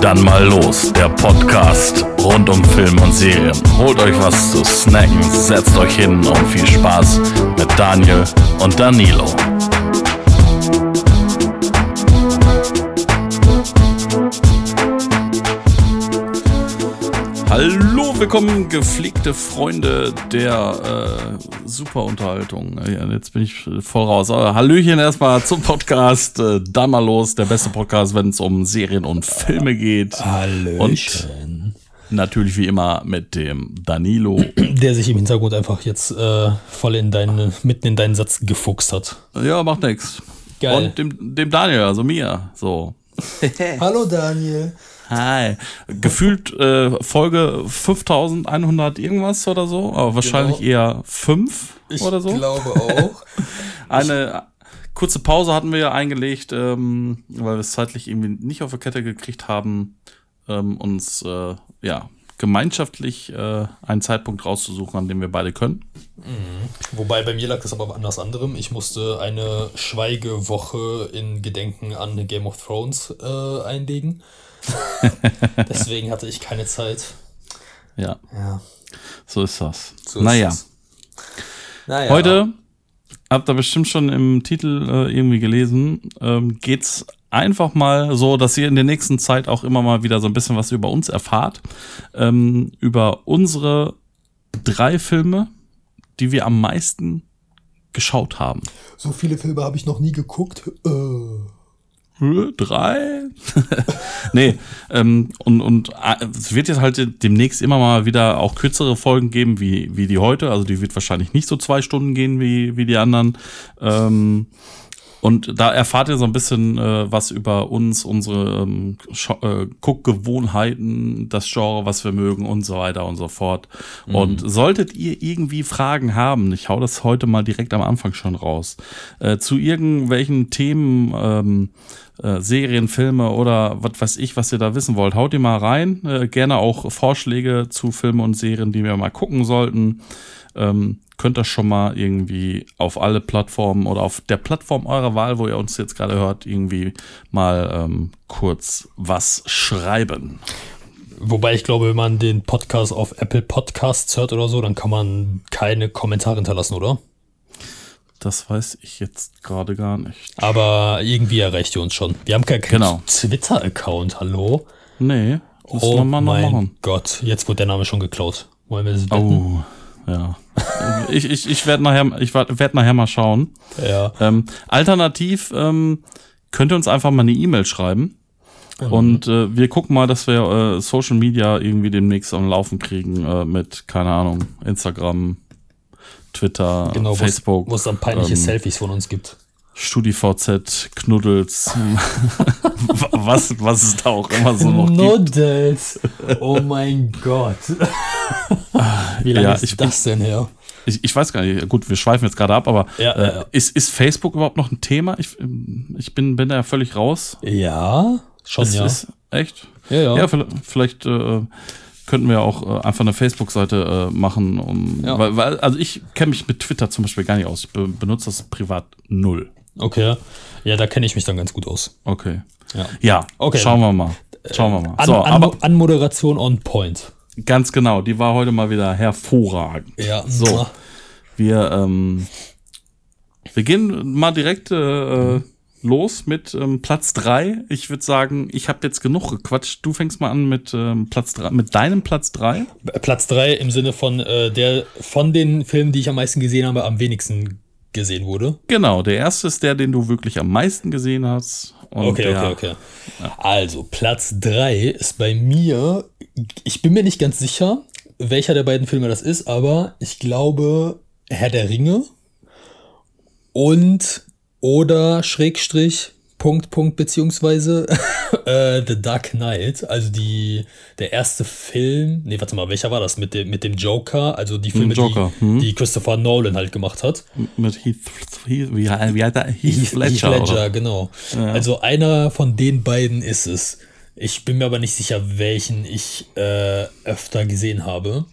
Dann mal los, der Podcast rund um Film und Serien. Holt euch was zu snacken, setzt euch hin und viel Spaß mit Daniel und Danilo. Hallo, willkommen, gepflegte Freunde der äh, Superunterhaltung. Ja, jetzt bin ich voll raus. Aber Hallöchen erstmal zum Podcast. Äh, dann mal los, der beste Podcast, wenn es um Serien und Filme geht. Hallöchen. Und natürlich wie immer mit dem Danilo. Der sich im Hintergrund einfach jetzt äh, voll in deinen, mitten in deinen Satz gefuchst hat. Ja, macht nix. Geil. Und dem, dem Daniel, also mir. So. Hallo Daniel. Hi. Gefühlt äh, Folge 5100 irgendwas oder so, aber wahrscheinlich Genau. eher 5 Ich oder so. glaube auch. Eine kurze Pause hatten wir ja eingelegt, ähm, weil wir es zeitlich irgendwie nicht auf die Kette gekriegt haben, ähm, uns äh, ja gemeinschaftlich äh, einen Zeitpunkt rauszusuchen, an dem wir beide können. Wobei bei mir lag das aber anders anderem. Ich musste eine Schweigewoche in Gedenken an Game of Thrones äh, einlegen. Deswegen hatte ich keine Zeit. Ja, Ja. so ist das. So ist naja, es. Naja. heute habt ihr bestimmt schon im Titel äh, irgendwie gelesen, ähm, geht's einfach mal so, dass ihr in der nächsten Zeit auch immer mal wieder so ein bisschen was über uns erfahrt, ähm, über unsere drei Filme, die wir am meisten geschaut haben. So viele Filme habe ich noch nie geguckt. Äh. Drei? nee, ähm, und, und äh, es wird jetzt halt demnächst immer mal wieder auch kürzere Folgen geben, wie, wie die heute. Also die wird wahrscheinlich nicht so zwei Stunden gehen wie, wie die anderen. Ähm, und da erfahrt ihr so ein bisschen äh, was über uns, unsere ähm, äh, Guckgewohnheiten, das Genre, was wir mögen und so weiter und so fort. Und solltet ihr irgendwie Fragen haben, ich hau das heute mal direkt am Anfang schon raus, äh, zu irgendwelchen Themen, ähm, äh, Serien, Filme oder was weiß ich, was ihr da wissen wollt, haut ihr mal rein. Äh, gerne auch Vorschläge zu Filmen und Serien, die wir mal gucken sollten ähm, könnt ihr schon mal irgendwie auf alle Plattformen oder auf der Plattform eurer Wahl, wo ihr uns jetzt gerade hört, irgendwie mal ähm, kurz was schreiben. Wobei ich glaube, wenn man den Podcast auf Apple Podcasts hört oder so, dann kann man keine Kommentare hinterlassen, oder? Das weiß ich jetzt gerade gar nicht. Aber irgendwie erreicht ihr uns schon. Wir haben keinen Genau. Twitter-Account, hallo? Nee, das oh wir mal noch mein machen. Gott, jetzt wurde der Name schon geklaut. Wollen wir das wetten? Oh, ja. Ich ich, ich werde nachher, ich werd nachher mal schauen. Ja. Ähm, alternativ ähm, könnt ihr uns einfach mal eine E-Mail schreiben. Und äh, wir gucken mal, dass wir äh, Social Media irgendwie demnächst am Laufen kriegen äh, mit, keine Ahnung, Instagram, Twitter, Genau, Facebook, wo es dann peinliche ähm, Selfies von uns gibt. StudiVZ, Knuddels, was, was es da auch immer so noch gibt. Nuddels. Oh mein Gott. Wie lange Ja, ist ich bin- das denn her? Ich, ich weiß gar nicht, gut, wir schweifen jetzt gerade ab, aber Ja, äh, ja, ja. Ist, ist Facebook überhaupt noch ein Thema? Ich, ähm, ich bin, bin da ja völlig raus. Ja, schon Ist, ja. ist echt? ja, ja. Ja, vielleicht, vielleicht äh, könnten wir auch äh, einfach eine Facebook-Seite äh, machen, um, Ja. weil, weil, also ich kenne mich mit Twitter zum Beispiel gar nicht aus. Ich be benutze das privat null. Okay. Ja, da kenne ich mich dann ganz gut aus. Okay. Ja. Ja, Okay. schauen wir mal. Schauen wir mal. An, so, an, aber Anmoderation on point. ganz genau, die war heute mal wieder hervorragend. Ja. So, wir, ähm, wir gehen mal direkt äh, los mit ähm, Platz drei. Ich würde sagen, ich habe jetzt genug gequatscht. Du fängst mal an mit ähm, Platz drei, mit deinem Platz drei. Platz 3 im Sinne von äh, der von den Filmen, die ich am meisten gesehen habe, am wenigsten gesehen wurde. Genau, der erste ist der, den du wirklich am meisten gesehen hast. Okay, der, okay, okay. Also, Platz 3 ist bei mir, ich bin mir nicht ganz sicher, welcher der beiden Filme das ist, aber ich glaube Herr der Ringe und oder Schrägstrich Punkt, Punkt, beziehungsweise äh, The Dark Knight, also die, der erste Film, nee, warte mal, welcher war das? Mit dem, mit dem Joker, also die Filme, Joker, die, hm. die Christopher Nolan halt gemacht hat. Mit Heath, Heath wie, wie heißt er? Heath, Heath Ledger. Ledger, oder? genau. Also einer von den beiden ist es. Ich bin mir aber nicht sicher, welchen ich äh, öfter gesehen habe.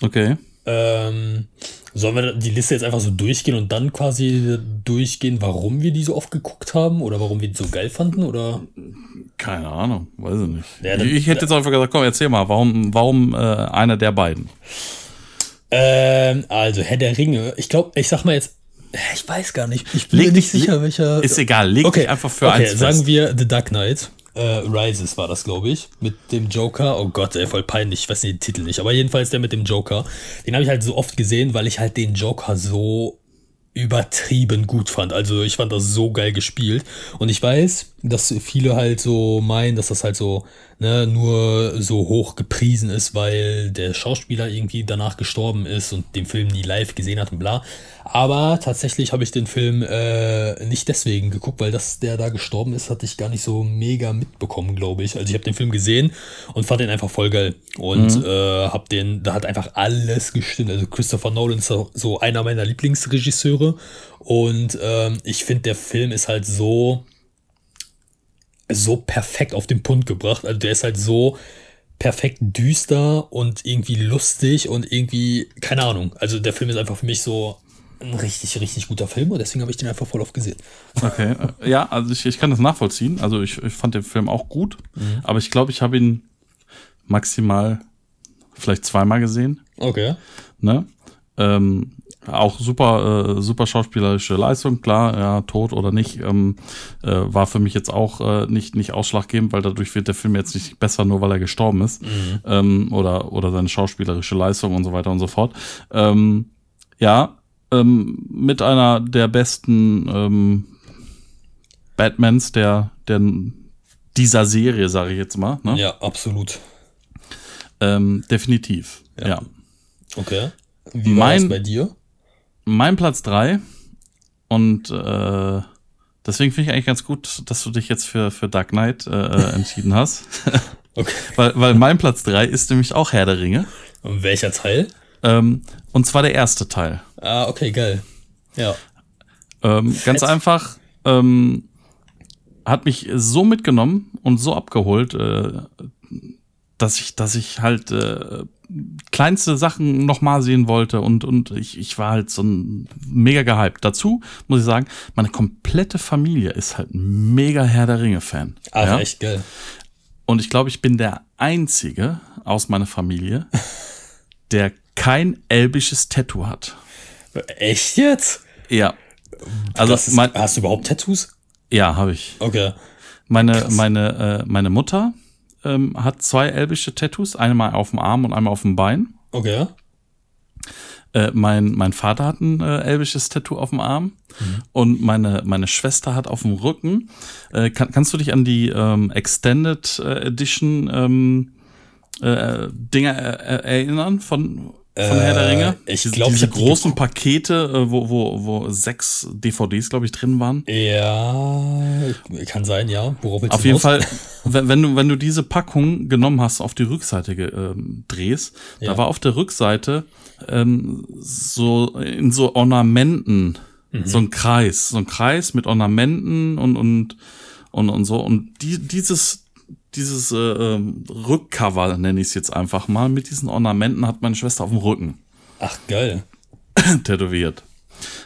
Okay. Ähm, sollen wir die Liste jetzt einfach so durchgehen und dann quasi durchgehen, warum wir die so oft geguckt haben oder warum wir die so geil fanden? Oder Keine Ahnung, weiß ich nicht. Ja, dann, ich hätte jetzt einfach gesagt, komm, erzähl mal, warum, warum äh, einer der beiden? Ähm, also Herr der Ringe, ich glaube, ich sag mal jetzt, ich weiß gar nicht. Ich bin leg, mir nicht sicher, welcher. Ist egal, leg okay. einfach für okay, eins. Sagen wir The Dark Knight. Äh, Rises war das, glaube ich. Mit dem Joker. Oh Gott, ey, voll peinlich. Ich weiß den Titel nicht. Aber jedenfalls der mit dem Joker. Den habe ich halt so oft gesehen, weil ich halt den Joker so übertrieben gut fand. Also ich fand das so geil gespielt. Und ich weiß, dass viele halt so meinen, dass das halt so ne, nur so hoch gepriesen ist, weil der Schauspieler irgendwie danach gestorben ist und den Film nie live gesehen hat und bla. Aber tatsächlich habe ich den Film äh, nicht deswegen geguckt, weil dass der da gestorben ist, hatte ich gar nicht so mega mitbekommen, glaube ich. Also ich habe den Film gesehen und fand den einfach voll geil. Und mhm. äh, hab den, da hat einfach alles gestimmt. Also Christopher Nolan ist so einer meiner Lieblingsregisseure. Und ähm, ich finde, der Film ist halt so so perfekt auf den Punkt gebracht. Also der ist halt so perfekt düster und irgendwie lustig und irgendwie, keine Ahnung. Also der Film ist einfach für mich so ein richtig, richtig guter Film und deswegen habe ich den einfach voll oft gesehen. Okay, äh, ja, also ich, ich kann das nachvollziehen. Also ich, ich fand den Film auch gut, mhm. aber ich glaube, ich habe ihn maximal vielleicht zweimal gesehen. Okay. Ne? Ähm, auch super, äh, super schauspielerische Leistung, klar, ja, tot oder nicht, ähm, äh, war für mich jetzt auch äh, nicht, nicht ausschlaggebend, weil dadurch wird der Film jetzt nicht besser, nur weil er gestorben ist. Mhm. Ähm, oder, oder seine schauspielerische Leistung und so weiter und so fort. Ähm, ja, ähm, mit einer der besten ähm, Batmans der, der dieser Serie, sage ich jetzt mal. Ne? Ja, absolut. Ähm, definitiv, ja. ja. Okay. Wie war mein, das bei dir? Mein Platz 3 und äh, deswegen finde ich eigentlich ganz gut, dass du dich jetzt für, für Dark Knight äh, äh entschieden hast. okay. weil, weil mein Platz 3 ist nämlich auch Herr der Ringe. Und welcher Teil? Ähm, und zwar der erste Teil. Ah, okay, geil. Ja. Ähm, ganz einfach, ähm, hat mich so mitgenommen und so abgeholt, äh, dass ich, dass ich halt äh, kleinste Sachen nochmal sehen wollte und, und ich, ich war halt so ein mega gehypt. Dazu muss ich sagen, meine komplette Familie ist halt mega Herr der Ringe-Fan. Ah, ja? echt geil. Und ich glaube, ich bin der Einzige aus meiner Familie, der kein elbisches Tattoo hat. Echt jetzt? Ja. Also ist, mein, hast du überhaupt Tattoos? Ja, habe ich. Okay. Meine, meine, äh, meine Mutter ähm, hat zwei elbische Tattoos, einmal auf dem Arm und einmal auf dem Bein. Okay. Äh, mein, mein Vater hat ein äh, elbisches Tattoo auf dem Arm mhm. und meine, meine Schwester hat auf dem Rücken. Äh, kann, kannst du dich an die ähm, Extended äh, Edition ähm, äh, Dinger äh, erinnern von von Herr der Ringe. Äh, ich glaube, diese großen Pakete, äh, wo, wo, wo sechs DVDs, glaube ich, drin waren. Ja, kann sein, ja. Worauf Auf jeden raus? Fall, wenn, wenn, du, wenn du diese Packung genommen hast, auf die Rückseite ähm, drehst, ja. da war auf der Rückseite ähm, so in so Ornamenten mhm. so ein Kreis, so ein Kreis mit Ornamenten und und und, und so und die, dieses dieses äh, ähm, Rückcover, nenne ich es jetzt einfach mal, mit diesen Ornamenten hat meine Schwester auf dem Rücken. Ach, geil. tätowiert.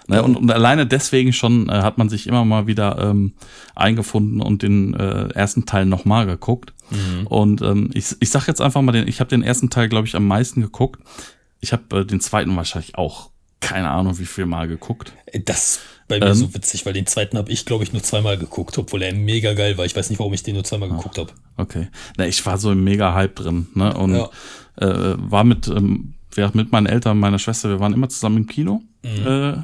Ne, und, und alleine deswegen schon äh, hat man sich immer mal wieder ähm, eingefunden und den äh, ersten Teil nochmal geguckt. Mhm. Und ähm, ich, ich sag jetzt einfach mal, den, ich habe den ersten Teil, glaube ich, am meisten geguckt. Ich habe äh, den zweiten wahrscheinlich auch keine Ahnung, wie viel Mal geguckt. Das bei mir ähm, so witzig, weil den zweiten habe ich, glaube ich, nur zweimal geguckt, obwohl er mega geil war. Ich weiß nicht, warum ich den nur zweimal geguckt habe. Okay. Na, ich war so im mega Hype drin, ne? Und ja. äh, war mit, ähm, mit meinen Eltern, meiner Schwester, wir waren immer zusammen im Kino. Mhm. Äh,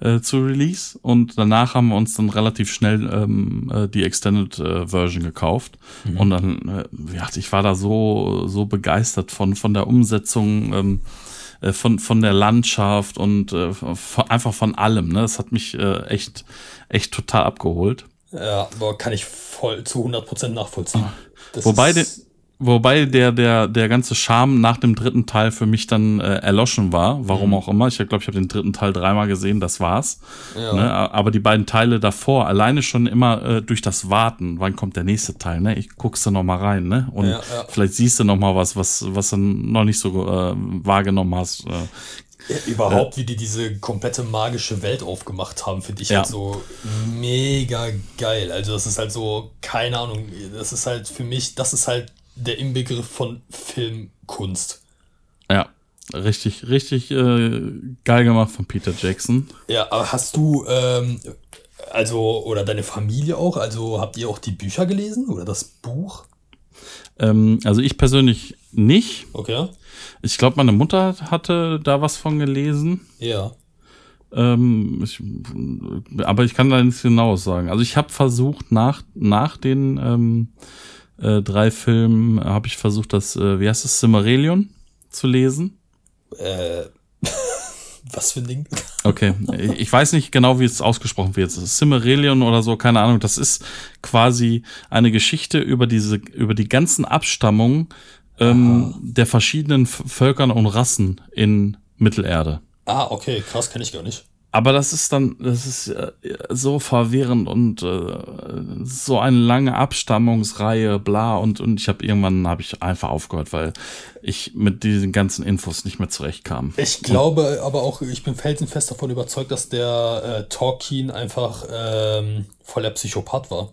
äh, zu Release und danach haben wir uns dann relativ schnell ähm, äh, die Extended äh, Version gekauft mhm. und dann äh, ja, ich war da so so begeistert von von der Umsetzung ähm, äh, von, von der Landschaft und äh, von, einfach von allem. Ne? Das hat mich äh, echt, echt total abgeholt. Ja, aber kann ich voll zu 100% nachvollziehen. Das Wobei, Wobei der, der, der ganze Charme nach dem dritten Teil für mich dann äh, erloschen war, warum mhm. auch immer. Ich glaube, ich habe den dritten Teil dreimal gesehen, das war's. Ja. Ne? Aber die beiden Teile davor, alleine schon immer äh, durch das Warten, wann kommt der nächste Teil, ne? Ich guckst du noch mal rein, ne? Und ja, ja. vielleicht siehst du noch mal was, was, was du noch nicht so äh, wahrgenommen hast. Äh, Ja, überhaupt, wie die diese komplette magische Welt aufgemacht haben, finde ich ja. halt so mega geil. Also das ist halt so, keine Ahnung, das ist halt für mich, das ist halt der Inbegriff von Filmkunst. Ja, richtig, richtig äh, geil gemacht von Peter Jackson. Ja, aber hast du, ähm, also, oder deine Familie auch, also habt ihr auch die Bücher gelesen oder das Buch? Ähm, also ich persönlich nicht. Okay. Ich glaube, meine Mutter hatte da was von gelesen. Ja. Ähm, ich, aber ich kann da nichts genaues sagen. Also ich habe versucht, nach, nach den ähm, äh, drei Filmen, habe ich versucht, das, äh, wie heißt das, Cimmerillion zu lesen. Äh, was für ein Ding? Okay, ich weiß nicht genau, wie es ausgesprochen wird. Cimmerillion oder so, keine Ahnung. Das ist quasi eine Geschichte über diese, über die ganzen Abstammungen ähm, der verschiedenen Völkern und Rassen in Mittelerde. Ah, okay, krass, kenne ich gar nicht. Aber das ist dann, das ist äh, so verwirrend und äh, so eine lange Abstammungsreihe, bla und und ich habe irgendwann habe ich einfach aufgehört, weil ich mit diesen ganzen Infos nicht mehr zurechtkam. Ich glaube aber auch, ich bin felsenfest davon überzeugt, dass der äh, Tolkien einfach ähm, voller Psychopath war.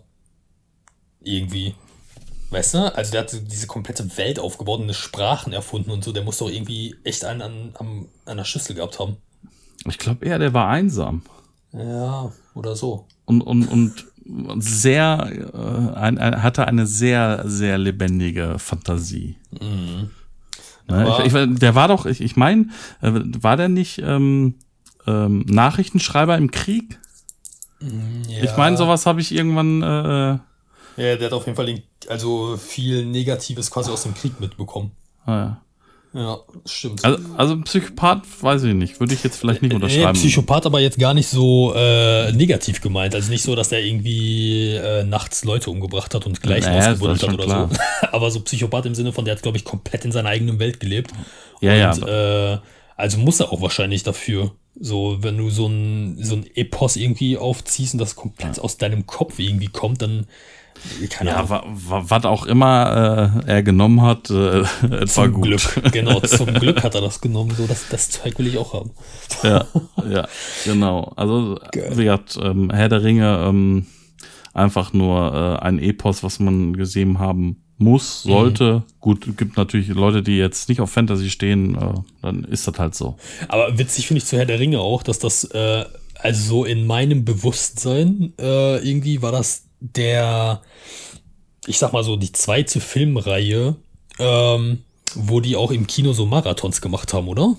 Irgendwie. Weißt du? Also der hat diese komplette Welt aufgebaut und eine Sprachen erfunden und so. Der muss doch irgendwie echt einen an, an, an der Schüssel gehabt haben. Ich glaube eher, der war einsam. Ja, oder so. Und, und, und sehr, äh, ein, ein, hatte eine sehr, sehr lebendige Fantasie. Mhm. Ne? Ich, ich, der war doch, ich, ich meine, äh, war der nicht ähm, ähm, Nachrichtenschreiber im Krieg? Mhm, ja. Ich meine, sowas habe ich irgendwann. Äh, ja, der hat auf jeden Fall den, also viel Negatives quasi aus dem Krieg mitbekommen. Ah, ja. Ja, stimmt. Also, also Psychopath weiß ich nicht, würde ich jetzt vielleicht nicht unterschreiben. Nee, Psychopath aber jetzt gar nicht so äh, negativ gemeint. Also nicht so, dass der irgendwie äh, nachts Leute umgebracht hat und gleich naja, ausgebuddelt hat oder klar. so. aber so Psychopath im Sinne von, der hat, glaube ich, komplett in seiner eigenen Welt gelebt. Ja, und, ja. Äh, also muss er auch wahrscheinlich dafür. So, wenn du so ein, so ein Epos irgendwie aufziehst und das komplett aus deinem Kopf irgendwie kommt, dann keine ja, was auch immer äh, er genommen hat, äh, es war gut. Glück, genau, zum Glück hat er das genommen, so das, das Zeug will ich auch haben. Ja, ja, genau. Also, Geil. wie gesagt, ähm, Herr der Ringe, ähm, einfach nur äh, ein Epos, was man gesehen haben muss, sollte. Mhm. Gut, gibt natürlich Leute, die jetzt nicht auf Fantasy stehen, äh, dann ist das halt so. Aber witzig finde ich zu Herr der Ringe auch, dass das, äh, also so in meinem Bewusstsein, äh, irgendwie war das der, ich sag mal so, die zweite Filmreihe, ähm, wo die auch im Kino so Marathons gemacht haben, oder?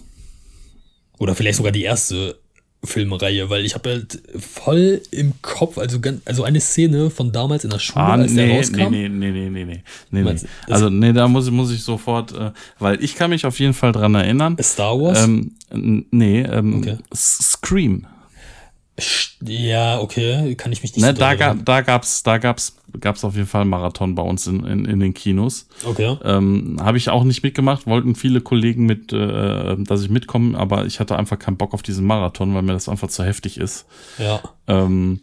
Oder vielleicht sogar die erste Filmreihe, weil ich habe halt voll im Kopf, also also eine Szene von damals in der Schule, ah, als nee, der rauskam. Nee, nee, nee, nee, nee, nee, nee. Also nee, da muss, muss ich sofort, äh, weil ich kann mich auf jeden Fall dran erinnern. Star Wars? Ähm, nee, ähm, okay. Scream. Ja, okay, kann ich mich nicht ne, so da, ga, da gab's, da gab's, gab's auf jeden Fall einen Marathon bei uns in, in, in den Kinos. Okay. Ähm, Habe ich auch nicht mitgemacht, wollten viele Kollegen mit, äh, dass ich mitkomme, aber ich hatte einfach keinen Bock auf diesen Marathon, weil mir das einfach zu heftig ist. Ja. Ähm,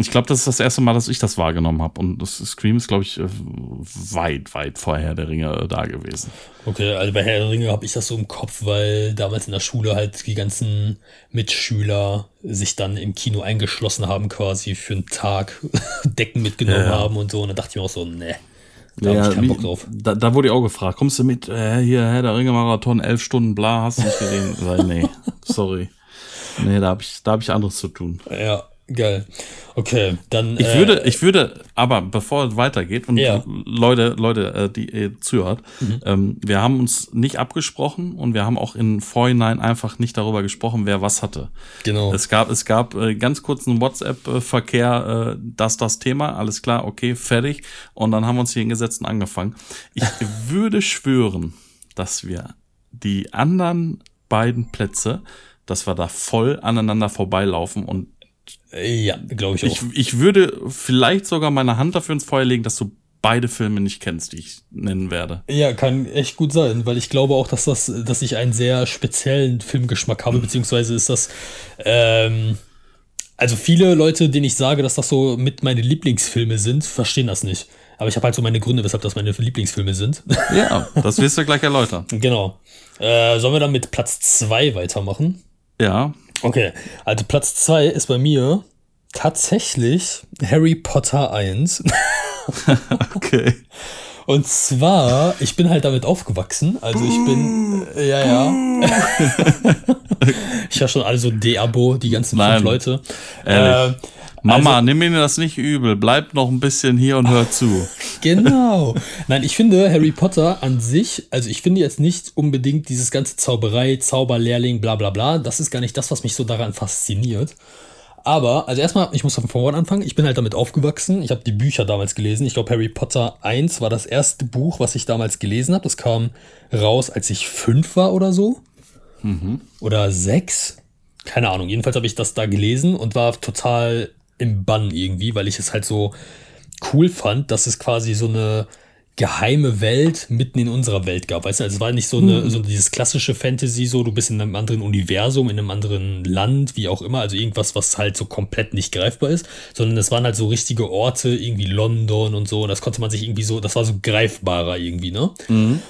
ich glaube, das ist das erste Mal, dass ich das wahrgenommen habe. Und das Scream ist, glaube ich, äh, weit, weit vor Herr der Ringe äh, da gewesen. Okay, also bei Herr der Ringe habe ich das so im Kopf, weil damals in der Schule halt die ganzen Mitschüler sich dann im Kino eingeschlossen haben, quasi für einen Tag Decken mitgenommen ja. haben und so. Und dann dachte ich mir auch so, ne. Da ja, habe ich keinen Bock drauf. Da, da, wurde ich auch gefragt, kommst du mit, äh, hier, Herr der Ringe Marathon, elf Stunden, bla, hast du nicht gesehen? Weil, nee, sorry. Nee, da habe ich, da hab ich anderes zu tun. Ja, Geil. Okay, dann. Ich äh, würde, ich würde, aber bevor es weitergeht und ja. Leute, Leute, äh, die ihr zuhört, mhm. ähm, wir haben uns nicht abgesprochen und wir haben auch in Vorhinein einfach nicht darüber gesprochen, wer was hatte. Genau. Es gab, es gab äh, ganz kurzen WhatsApp-Verkehr, äh, das, das Thema, alles klar, okay, fertig. Und dann haben wir uns hier hingesetzt und angefangen. Ich würde schwören, dass wir die anderen beiden Plätze, dass wir da voll aneinander vorbeilaufen und ja, glaube ich auch. Ich, ich würde vielleicht sogar meine Hand dafür ins Feuer legen, dass du beide Filme nicht kennst, die ich nennen werde. Ja, kann echt gut sein, weil ich glaube auch, dass das, dass ich einen sehr speziellen Filmgeschmack habe, beziehungsweise ist das, ähm, also viele Leute, denen ich sage, dass das so mit meine Lieblingsfilme sind, verstehen das nicht. Aber ich habe halt so meine Gründe, weshalb das meine Lieblingsfilme sind. Ja, das wirst du gleich erläutern. genau. Äh, sollen wir dann mit Platz 2 weitermachen? Ja. Okay, also Platz 2 ist bei mir tatsächlich Harry Potter 1. Okay. Und zwar, ich bin halt damit aufgewachsen. Also ich bin, äh, ja, ja. ich habe schon alle so D-Abo, die ganzen Nein, fünf Leute. ehrlich. Äh, Mama, Also- nimm mir das nicht übel. Bleib noch ein bisschen hier und hör zu. Genau. Nein, ich finde Harry Potter an sich, also ich finde jetzt nicht unbedingt dieses ganze Zauberei, Zauberlehrling, bla bla bla. Das ist gar nicht das, was mich so daran fasziniert. Aber, also erstmal, ich muss von vorne anfangen. Ich bin halt damit aufgewachsen. Ich habe die Bücher damals gelesen. Ich glaube, Harry Potter 1 war das erste Buch, was ich damals gelesen habe. Das kam raus, als ich fünf war oder so. Oder sechs. Keine Ahnung. Jedenfalls habe ich das da gelesen und war total im Bann irgendwie, weil ich es halt so cool fand, dass es quasi so eine geheime Welt mitten in unserer Welt gab. Weißt du, also es war nicht so, eine, so dieses klassische Fantasy, so du bist in einem anderen Universum, in einem anderen Land, wie auch immer, also irgendwas, was halt so komplett nicht greifbar ist, sondern es waren halt so richtige Orte, irgendwie London und so, und das konnte man sich irgendwie so, das war so greifbarer irgendwie, ne?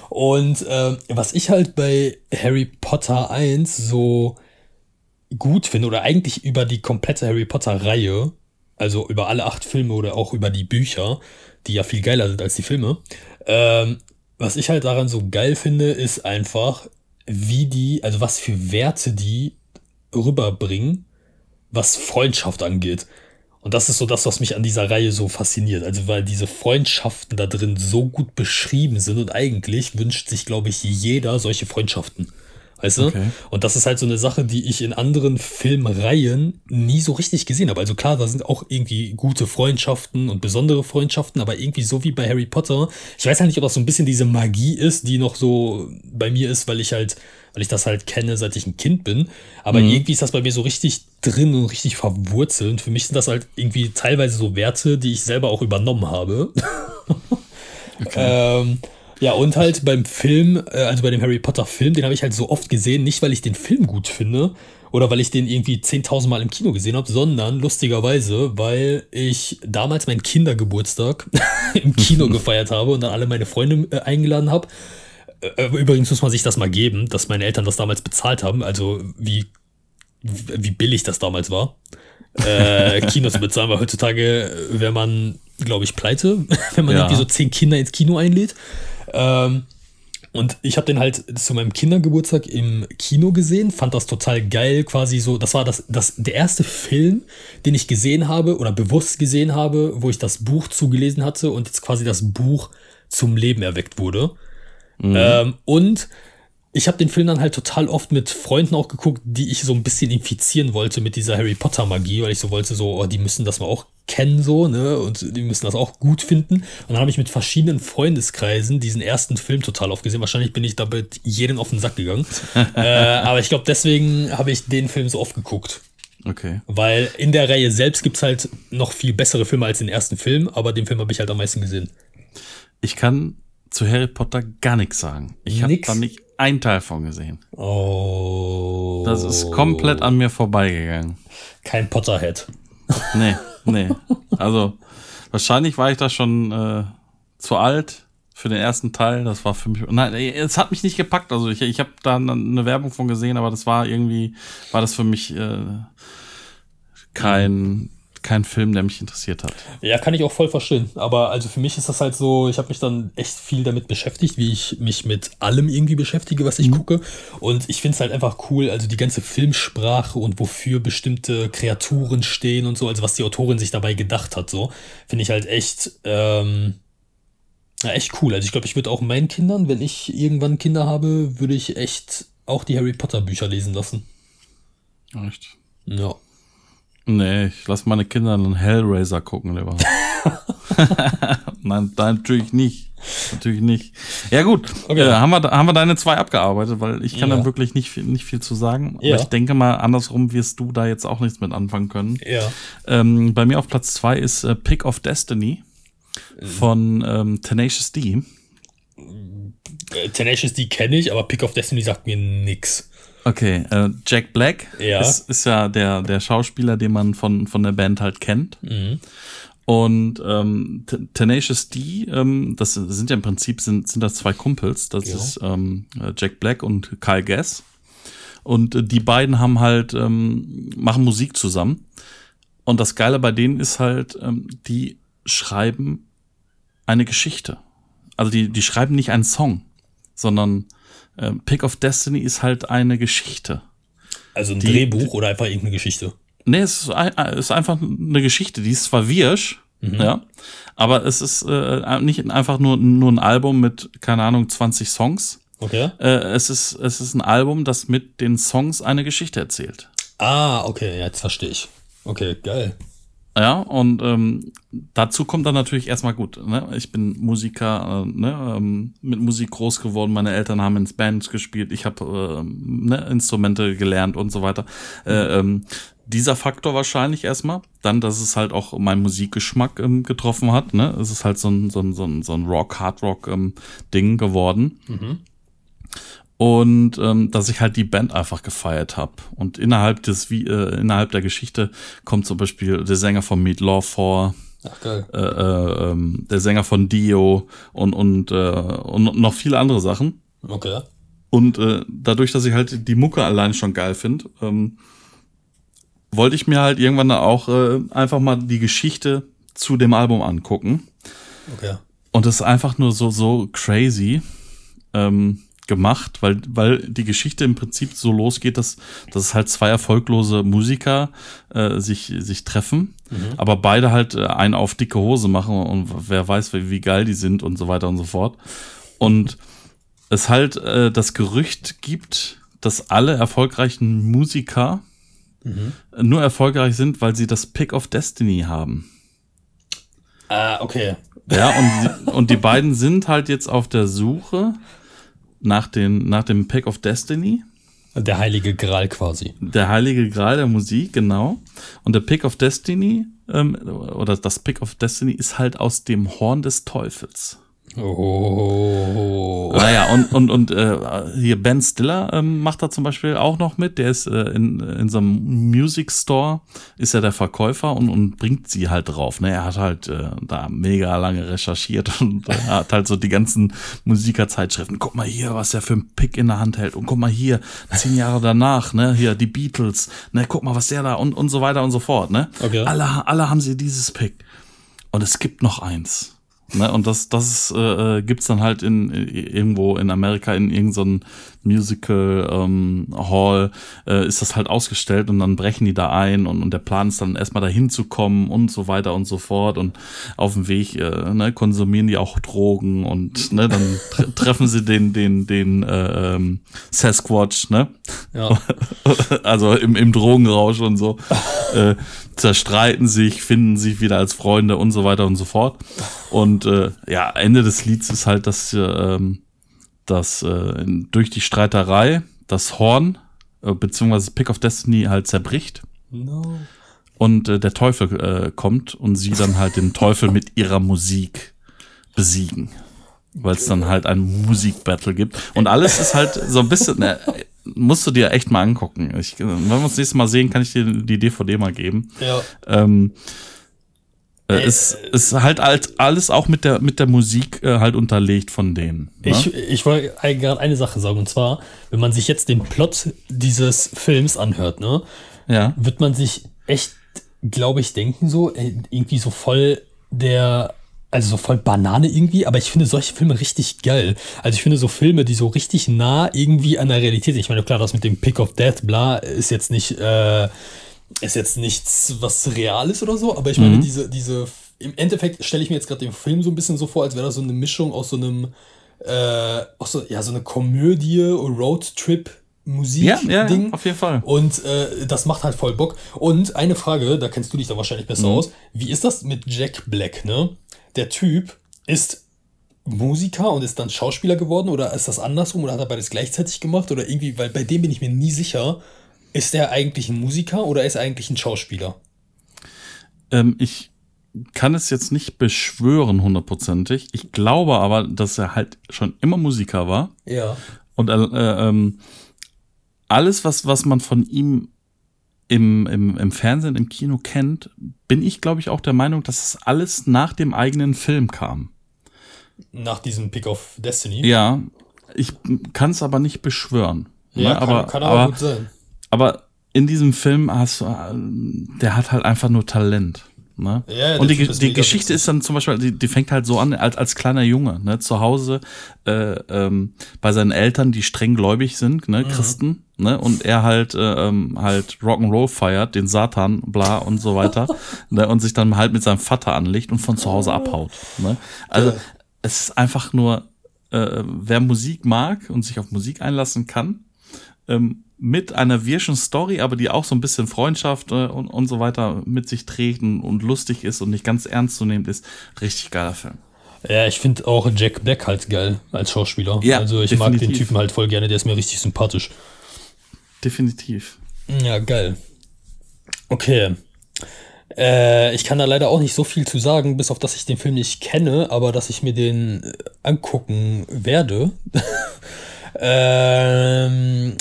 Und äh, was ich halt bei Harry Potter 1 so gut finde, oder eigentlich über die komplette Harry Potter-Reihe, also über alle acht Filme oder auch über die Bücher, die ja viel geiler sind als die Filme, ähm, was ich halt daran so geil finde, ist einfach, wie die, also was für Werte die rüberbringen, was Freundschaft angeht. Und das ist so das, was mich an dieser Reihe so fasziniert. Also, weil diese Freundschaften da drin so gut beschrieben sind und eigentlich wünscht sich, glaube ich, jeder solche Freundschaften. Weißt du? Okay. Und das ist halt so eine Sache, die ich in anderen Filmreihen nie so richtig gesehen habe. Also klar, da sind auch irgendwie gute Freundschaften und besondere Freundschaften, aber irgendwie so wie bei Harry Potter. Ich weiß halt nicht, ob das so ein bisschen diese Magie ist, die noch so bei mir ist, weil ich halt, weil ich das halt kenne, seit ich ein Kind bin. Aber irgendwie ist das bei mir so richtig drin und richtig verwurzelt. Und für mich sind das halt irgendwie teilweise so Werte, die ich selber auch übernommen habe. Ähm, ja, und halt beim Film, äh, also bei dem Harry Potter Film, den habe ich halt so oft gesehen, nicht weil ich den Film gut finde oder weil ich den irgendwie 10.000 Mal im Kino gesehen habe, sondern lustigerweise, weil ich damals meinen Kindergeburtstag im Kino gefeiert habe und dann alle meine Freunde äh, eingeladen habe. Äh, Übrigens muss man sich das mal geben, dass meine Eltern das damals bezahlt haben, also wie, wie billig das damals war. äh, Kino zu bezahlen, weil heutzutage wäre man, glaube ich, pleite, wenn man Ja. irgendwie so zehn Kinder ins Kino einlädt. Ähm, und ich habe den halt zu meinem Kindergeburtstag im Kino gesehen, fand das total geil, quasi so. Das war das, das, der erste Film, den ich gesehen habe oder bewusst gesehen habe, wo ich das Buch zugelesen hatte und jetzt quasi das Buch zum Leben erweckt wurde. Ähm, und ich habe den Film dann halt total oft mit Freunden auch geguckt, die ich so ein bisschen infizieren wollte mit dieser Harry Potter Magie, weil ich so wollte, so, oh, die müssen das mal auch kennen, so, ne, und die müssen das auch gut finden. Und dann habe ich mit verschiedenen Freundeskreisen diesen ersten Film total oft gesehen. Wahrscheinlich bin ich damit jedem auf den Sack gegangen. äh, aber ich glaube, deswegen habe ich den Film so oft geguckt. Okay. Weil in der Reihe selbst gibt's halt noch viel bessere Filme als den ersten Film, aber den Film habe ich halt am meisten gesehen. Ich kann zu Harry Potter gar nichts sagen. Ich habe da nicht einen Teil von gesehen. Oh. Das ist komplett an mir vorbeigegangen. Kein Potterhead. Nee, nee. Also, wahrscheinlich war ich da schon äh, zu alt für den ersten Teil. Das war für mich. Nein, es hat mich nicht gepackt. Also, ich, ich habe da eine Werbung von gesehen, aber das war irgendwie, war das für mich äh, kein, kein Film, der mich interessiert hat. Ja, kann ich auch voll verstehen. Aber also für mich ist das halt so, ich habe mich dann echt viel damit beschäftigt, wie ich mich mit allem irgendwie beschäftige, was ich gucke. Und ich finde es halt einfach cool, also die ganze Filmsprache und wofür bestimmte Kreaturen stehen und so, also was die Autorin sich dabei gedacht hat, so, finde ich halt echt, ähm, ja, echt cool. Also ich glaube, ich würde auch meinen Kindern, wenn ich irgendwann Kinder habe, würde ich echt auch die Harry Potter Bücher lesen lassen. Echt? Ja. Nee, ich lasse meine Kinder einen Hellraiser gucken, lieber. nein, natürlich nicht. Natürlich nicht. Ja, gut. Okay. Äh, haben, wir, haben wir deine zwei abgearbeitet, weil ich kann Ja. da wirklich nicht viel, nicht viel zu sagen. Ja. Aber ich denke mal, andersrum wirst du da jetzt auch nichts mit anfangen können. Ja. Ähm, bei mir auf Platz zwei ist äh, Pick of Destiny von ähm, Tenacious D. Äh, Tenacious D kenne ich, aber Pick of Destiny sagt mir nix. Okay, äh, Jack Black Ja. ist, ist ja der, der Schauspieler, den man von, von der Band halt kennt. Mhm. Und ähm, Tenacious D, ähm, das sind ja im Prinzip sind, sind das zwei Kumpels. Das ja. ist ähm, Jack Black und Kyle Gass. Und äh, die beiden haben halt, ähm, machen Musik zusammen. Und das Geile bei denen ist halt, ähm, die schreiben eine Geschichte. Also die, die schreiben nicht einen Song, sondern äh, Pick of Destiny ist halt eine Geschichte. Also ein die, Drehbuch oder einfach irgendeine Geschichte? Nee, es ist, ist einfach eine Geschichte, die ist zwar wirsch, mhm. ja, aber es ist äh, nicht einfach nur, nur ein Album mit, keine Ahnung, 20 Songs. Okay. Äh, es, ist, es ist ein Album, das mit den Songs eine Geschichte erzählt. Ah, okay, jetzt verstehe ich. Okay, geil. Ja, und ähm, dazu kommt dann natürlich erstmal gut. Ne? Ich bin Musiker, äh, ne? ähm, mit Musik groß geworden. Meine Eltern haben ins Bands gespielt. Ich habe äh, ne? Instrumente gelernt und so weiter. Äh, ähm, dieser Faktor wahrscheinlich erstmal. Dann, dass es halt auch meinen Musikgeschmack ähm, getroffen hat. Ne? Es ist halt so ein, so ein, so ein, so ein Rock, Hard Rock ähm, Ding geworden. Mhm und ähm, dass ich halt die Band einfach gefeiert habe. Und innerhalb des wie äh, innerhalb der Geschichte kommt zum Beispiel der Sänger von Meat Law vor. Ach, geil. Äh, äh, ähm, der Sänger von Dio und und, äh, und noch viele andere Sachen. Okay. Und äh, dadurch, dass ich halt die Mucke allein schon geil finde, ähm, wollte ich mir halt irgendwann auch äh, einfach mal die Geschichte zu dem Album angucken. Okay. Und das ist einfach nur so so crazy. Ähm, gemacht, weil, weil die Geschichte im Prinzip so losgeht, dass, dass halt zwei erfolglose Musiker äh, sich, sich treffen, mhm. aber beide halt äh, einen auf dicke Hose machen und wer weiß, wie, wie geil die sind und so weiter und so fort. Und es halt äh, das Gerücht gibt, dass alle erfolgreichen Musiker mhm. nur erfolgreich sind, weil sie das Pick of Destiny haben. Ah, okay. Ja, und, und die beiden sind halt jetzt auf der Suche nach, den, nach dem Pack of Destiny. Der heilige Gral quasi. Der heilige Gral der Musik, genau. Und der Pick of Destiny, ähm, oder das Pick of Destiny ist halt aus dem Horn des Teufels. Oh. Naja, und, und, und äh, hier Ben Stiller ähm, macht da zum Beispiel auch noch mit. Der ist äh, in, in so einem Music Store, ist er der Verkäufer und, und bringt sie halt drauf. Ne? Er hat halt äh, da mega lange recherchiert und äh, hat halt so die ganzen Musikerzeitschriften. Guck mal hier, was er für ein Pick in der Hand hält. Und guck mal hier, zehn Jahre danach, ne, hier die Beatles, ne, guck mal, was der da und, und so weiter und so fort. Ne? Okay. Alle, alle haben sie dieses Pick. Und es gibt noch eins. Ne, und das, das äh, äh gibt's dann halt in, in irgendwo in Amerika in irgendeinem Musical ähm, Hall äh, ist das halt ausgestellt und dann brechen die da ein und, und der Plan ist dann erstmal dahin zu kommen und so weiter und so fort und auf dem Weg äh, ne, konsumieren die auch Drogen und ne, dann tre treffen sie den den den äh, ähm, Sasquatch ne? Ja. also im, im Drogenrausch und so. Äh, zerstreiten sich finden sich wieder als Freunde und so weiter und so fort. Und äh, ja Ende des Lieds ist halt dass äh, ähm, dass äh, durch die Streiterei das Horn äh, beziehungsweise Pick of Destiny halt zerbricht. No. Und äh, der Teufel äh, kommt und sie dann halt den Teufel mit ihrer Musik besiegen. Weil es dann halt ein Musikbattle gibt. Und alles ist halt so ein bisschen, äh, musst du dir echt mal angucken. Ich, wenn wir uns nächstes Mal sehen, kann ich dir die DVD mal geben. Ja. Ähm, äh, ist, ist halt alles auch mit der, mit der Musik äh, halt unterlegt von denen. Ne? Ich, ich wollte gerade eine Sache sagen, und zwar, wenn man sich jetzt den Plot dieses Films anhört, ne, ja. wird man sich echt, glaube ich, denken, so, irgendwie so voll der, also so voll Banane irgendwie, aber ich finde solche Filme richtig geil. Also ich finde so Filme, die so richtig nah irgendwie an der Realität sind. Ich meine, klar, das mit dem Pick of Death, bla, ist jetzt nicht, äh, ist jetzt nichts, was real ist oder so, aber ich meine, mhm. diese, diese, im Endeffekt stelle ich mir jetzt gerade den Film so ein bisschen so vor, als wäre das so eine Mischung aus so einem, äh, aus so, ja, so eine Komödie, Roadtrip, Musik ja, ja, Ding. auf jeden Fall. Und äh, das macht halt voll Bock. Und eine Frage, da kennst du dich da wahrscheinlich besser mhm. aus. Wie ist das mit Jack Black, ne? Der Typ ist Musiker und ist dann Schauspieler geworden oder ist das andersrum oder hat er beides gleichzeitig gemacht oder irgendwie, weil bei dem bin ich mir nie sicher, ist er eigentlich ein Musiker oder ist er eigentlich ein Schauspieler? Ähm, ich kann es jetzt nicht beschwören hundertprozentig. Ich glaube aber, dass er halt schon immer Musiker war. Ja. Und äh, ähm, alles, was, was man von ihm im, im, im Fernsehen, im Kino kennt, bin ich, glaube ich, auch der Meinung, dass es alles nach dem eigenen Film kam. Nach diesem Pick of Destiny? Ja, ich kann es aber nicht beschwören. Ja, ne? kann, aber, kann aber, aber, gut sein. Aber in diesem Film hast du, äh, der hat halt einfach nur Talent. Ne? Ja, ja, und die, die Geschichte witzig. ist dann zum Beispiel, die, die fängt halt so an, als, als kleiner Junge, ne, zu Hause äh, ähm, bei seinen Eltern, die streng gläubig sind, ne, Mhm. Christen, ne, und er halt äh, ähm, halt Rock'n'Roll feiert, den Satan, bla und so weiter, ne, und sich dann halt mit seinem Vater anlegt und von zu Hause abhaut. Ne? Also Ja. es ist einfach nur, äh, wer Musik mag und sich auf Musik einlassen kann, ähm, mit einer wirschen Story, aber die auch so ein bisschen Freundschaft äh, und, und so weiter mit sich trägt und, und lustig ist und nicht ganz ernst zu nehmen ist. Richtig geiler Film. Ja, ich finde auch Jack Black halt geil als Schauspieler. Ja, also ich mag den definitiv. Typen halt voll gerne, der ist mir richtig sympathisch. Definitiv. Ja, geil. Okay. Äh, ich kann da leider auch nicht so viel zu sagen, bis auf dass ich den Film nicht kenne, aber dass ich mir den äh, angucken werde. ähm,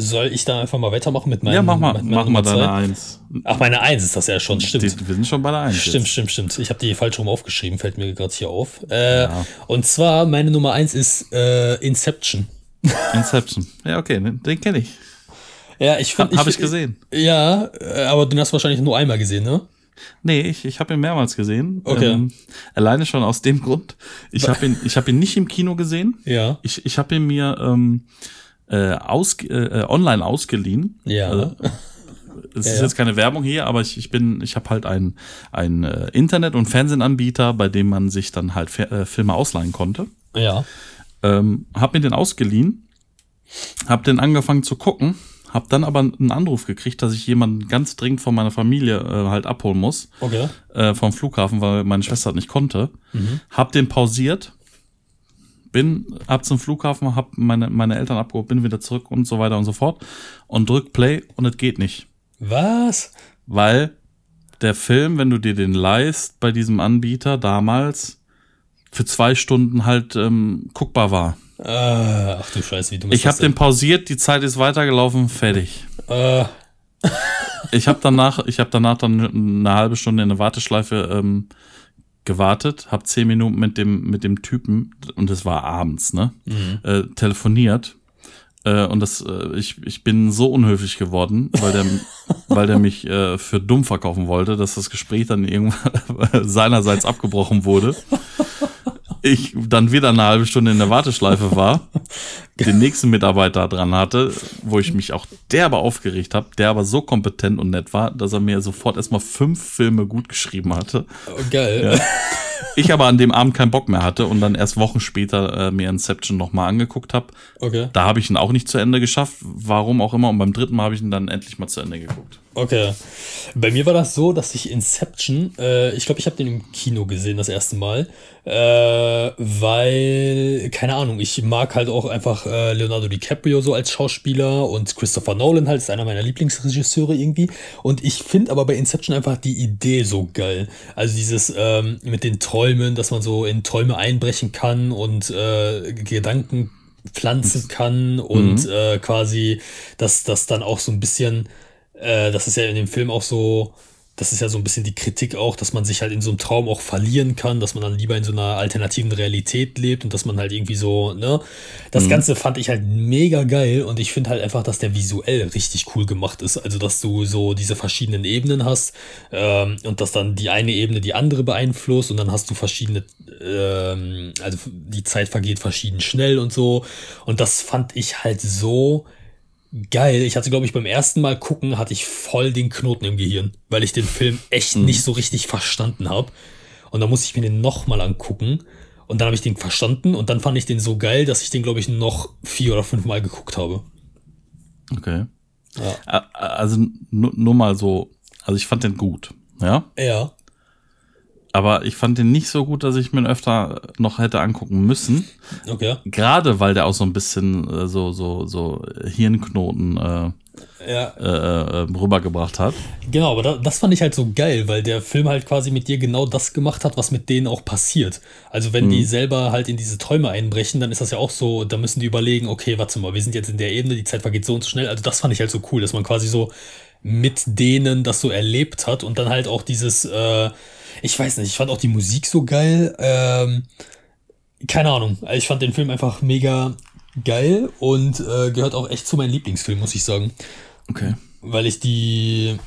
soll ich da einfach mal weitermachen mit meinem ja, mach mal, mit mach mal deine? Eins. Ach, meine Eins ist das ja schon, stimmt. Wir sind schon bei der Eins. Stimmt, jetzt. stimmt, stimmt. Ich habe die falsch rum aufgeschrieben, fällt mir gerade hier auf. Äh, Ja. Und zwar, meine Nummer eins ist äh, Inception. Inception. Ja, okay, den, den kenne ich. Ja, ich finde. hab ich gesehen. Ja, äh, aber du hast wahrscheinlich nur einmal gesehen, ne? Nee, ich, ich habe ihn mehrmals gesehen. Okay. Ähm, alleine schon aus dem Grund. Ich habe ihn, ich hab ihn nicht im Kino gesehen. Ja. Ich, ich habe ihn mir ähm, äh, aus, äh, online ausgeliehen. Ja. Also, es Ja, ist jetzt keine Werbung hier, aber ich, ich bin, ich habe halt ein, ein äh, Internet- und Fernsehanbieter, bei dem man sich dann halt Fer äh, Filme ausleihen konnte. ja. Ähm, hab mir den ausgeliehen, hab den angefangen zu gucken, hab dann aber einen Anruf gekriegt, dass ich jemanden ganz dringend von meiner Familie äh, halt abholen muss Okay. äh, vom Flughafen, weil meine Schwester nicht konnte. Hab den pausiert, bin ab zum Flughafen, hab meine, meine Eltern abgeholt, bin wieder zurück und so weiter und so fort und drück Play und es geht nicht. Was? Weil der Film, wenn du dir den leist bei diesem Anbieter damals, für zwei Stunden halt ähm, guckbar war. Äh, ach du Scheiße, wie du Ich habe den pausiert, die Zeit ist weitergelaufen, fertig. Äh, Ich habe danach, ich habe danach dann eine halbe Stunde in der Warteschleife ähm, gewartet, habe zehn Minuten mit dem mit dem Typen und es war abends, ne, äh, telefoniert äh, und das, äh, ich ich bin so unhöflich geworden, weil der weil der mich äh, für dumm verkaufen wollte, dass das Gespräch dann irgendwann seinerseits abgebrochen wurde. Ich dann wieder eine halbe Stunde in der Warteschleife war, den nächsten Mitarbeiter dran hatte, wo ich mich auch derbe aufgeregt habe, der aber so kompetent und nett war, dass er mir sofort erstmal fünf Filme gut geschrieben hatte. oh, geil. Ich aber an dem Abend keinen Bock mehr hatte und dann erst Wochen später äh, mir Inception nochmal angeguckt habe. Okay. Da habe ich ihn auch nicht zu Ende geschafft, warum auch immer. Und beim dritten Mal habe ich ihn dann endlich mal zu Ende geguckt. Okay. Bei mir war das so, dass ich Inception, äh, ich glaube, ich habe den im Kino gesehen das erste Mal, äh, weil, keine Ahnung, ich mag halt auch einfach äh, Leonardo DiCaprio so als Schauspieler und Christopher Nolan halt ist einer meiner Lieblingsregisseure irgendwie. Und ich finde aber bei Inception einfach die Idee so geil. Also dieses ähm, mit den Träumen, dass man so in Träume einbrechen kann und äh, Gedanken pflanzen kann und äh, quasi, dass das dann auch so ein bisschen äh, das ist ja in dem Film auch so, das ist ja so ein bisschen die Kritik auch, dass man sich halt in so einem Traum auch verlieren kann, dass man dann lieber in so einer alternativen Realität lebt und dass man halt irgendwie so, ne? Das Ganze fand ich halt mega geil und ich finde halt einfach, dass der visuell richtig cool gemacht ist. Also, dass du so diese verschiedenen Ebenen hast ähm, und dass dann die eine Ebene die andere beeinflusst und dann hast du verschiedene, ähm, also die Zeit vergeht verschieden schnell und so. Und das fand ich halt so geil. Ich hatte, glaube ich, beim ersten Mal gucken, hatte ich voll den Knoten im Gehirn, weil ich den Film echt nicht so richtig verstanden habe. Und dann musste ich mir den nochmal angucken. Und dann habe ich den verstanden und dann fand ich den so geil, dass ich den, glaube ich, noch vier oder fünf Mal geguckt habe. Okay. Ja. Also nur, nur mal so, also ich fand den gut, ja. Ja. Aber ich fand den nicht so gut, dass ich mir ihn öfter noch hätte angucken müssen. Okay. Gerade weil der auch so ein bisschen äh, so, so, so Hirnknoten äh, Ja. äh, äh, rübergebracht hat. Genau, aber da, das fand ich halt so geil, weil der Film halt quasi mit dir genau das gemacht hat, was mit denen auch passiert. Also wenn die selber halt in diese Träume einbrechen, dann ist das ja auch so, da müssen die überlegen, okay, warte mal, wir sind jetzt in der Ebene, die Zeit vergeht so und so schnell. Also das fand ich halt so cool, dass man quasi so mit denen das so erlebt hat und dann halt auch dieses, äh, ich weiß nicht, ich fand auch die Musik so geil. Ähm, keine Ahnung, ich fand den Film einfach mega geil und äh, gehört auch echt zu meinem Lieblingsfilm, muss ich sagen. Okay. Weil ich die,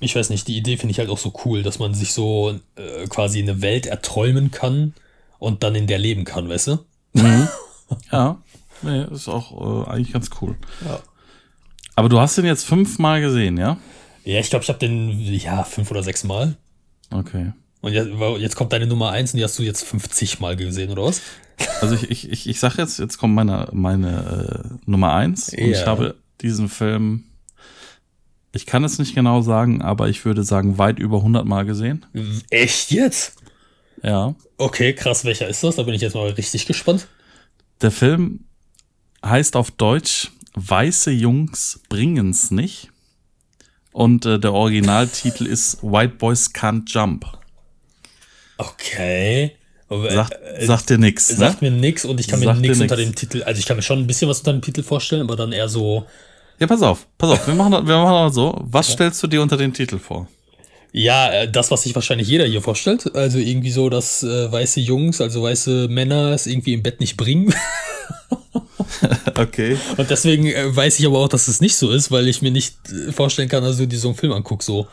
ich weiß nicht, die Idee finde ich halt auch so cool, dass man sich so äh, quasi eine Welt erträumen kann und dann in der leben kann, weißt du? Mhm. ja, nee, ist auch äh, eigentlich ganz cool. Ja. Aber du hast den jetzt fünfmal gesehen, ja? Ja, ich glaube, ich habe den, ja, fünf oder sechs Mal. Okay. Und jetzt, jetzt kommt deine Nummer eins und die hast du jetzt 50 Mal gesehen, oder was? Also ich, ich, ich, ich sag jetzt, jetzt kommt meine, meine äh, Nummer eins und ich habe diesen Film, ich kann es nicht genau sagen, aber ich würde sagen, weit über 100 Mal gesehen. Echt jetzt? Ja. Okay, krass, welcher ist das? Da bin ich jetzt mal richtig gespannt. Der Film heißt auf Deutsch Weiße Jungs bringen's nicht. Und äh, der Originaltitel ist White Boys Can't Jump. Okay. Aber, Sagt, äh, sagt dir nix, ne? sagt mir nix und ich kann mir Sagt nix. unter dem Titel, also ich kann mir schon ein bisschen was unter dem Titel vorstellen, aber dann eher so, Ja, pass auf, pass auf, wir machen, das- wir machen das so. Was stellst du dir unter den Titel vor? ja, äh, das, was sich wahrscheinlich jeder hier vorstellt. Also irgendwie so, dass äh, weiße Jungs, also weiße Männer es irgendwie im Bett nicht bringen. Okay. Und deswegen äh, weiß ich aber auch, dass es nicht so ist, weil ich mir nicht äh, vorstellen kann, dass du dir so einen Film anguckst, so.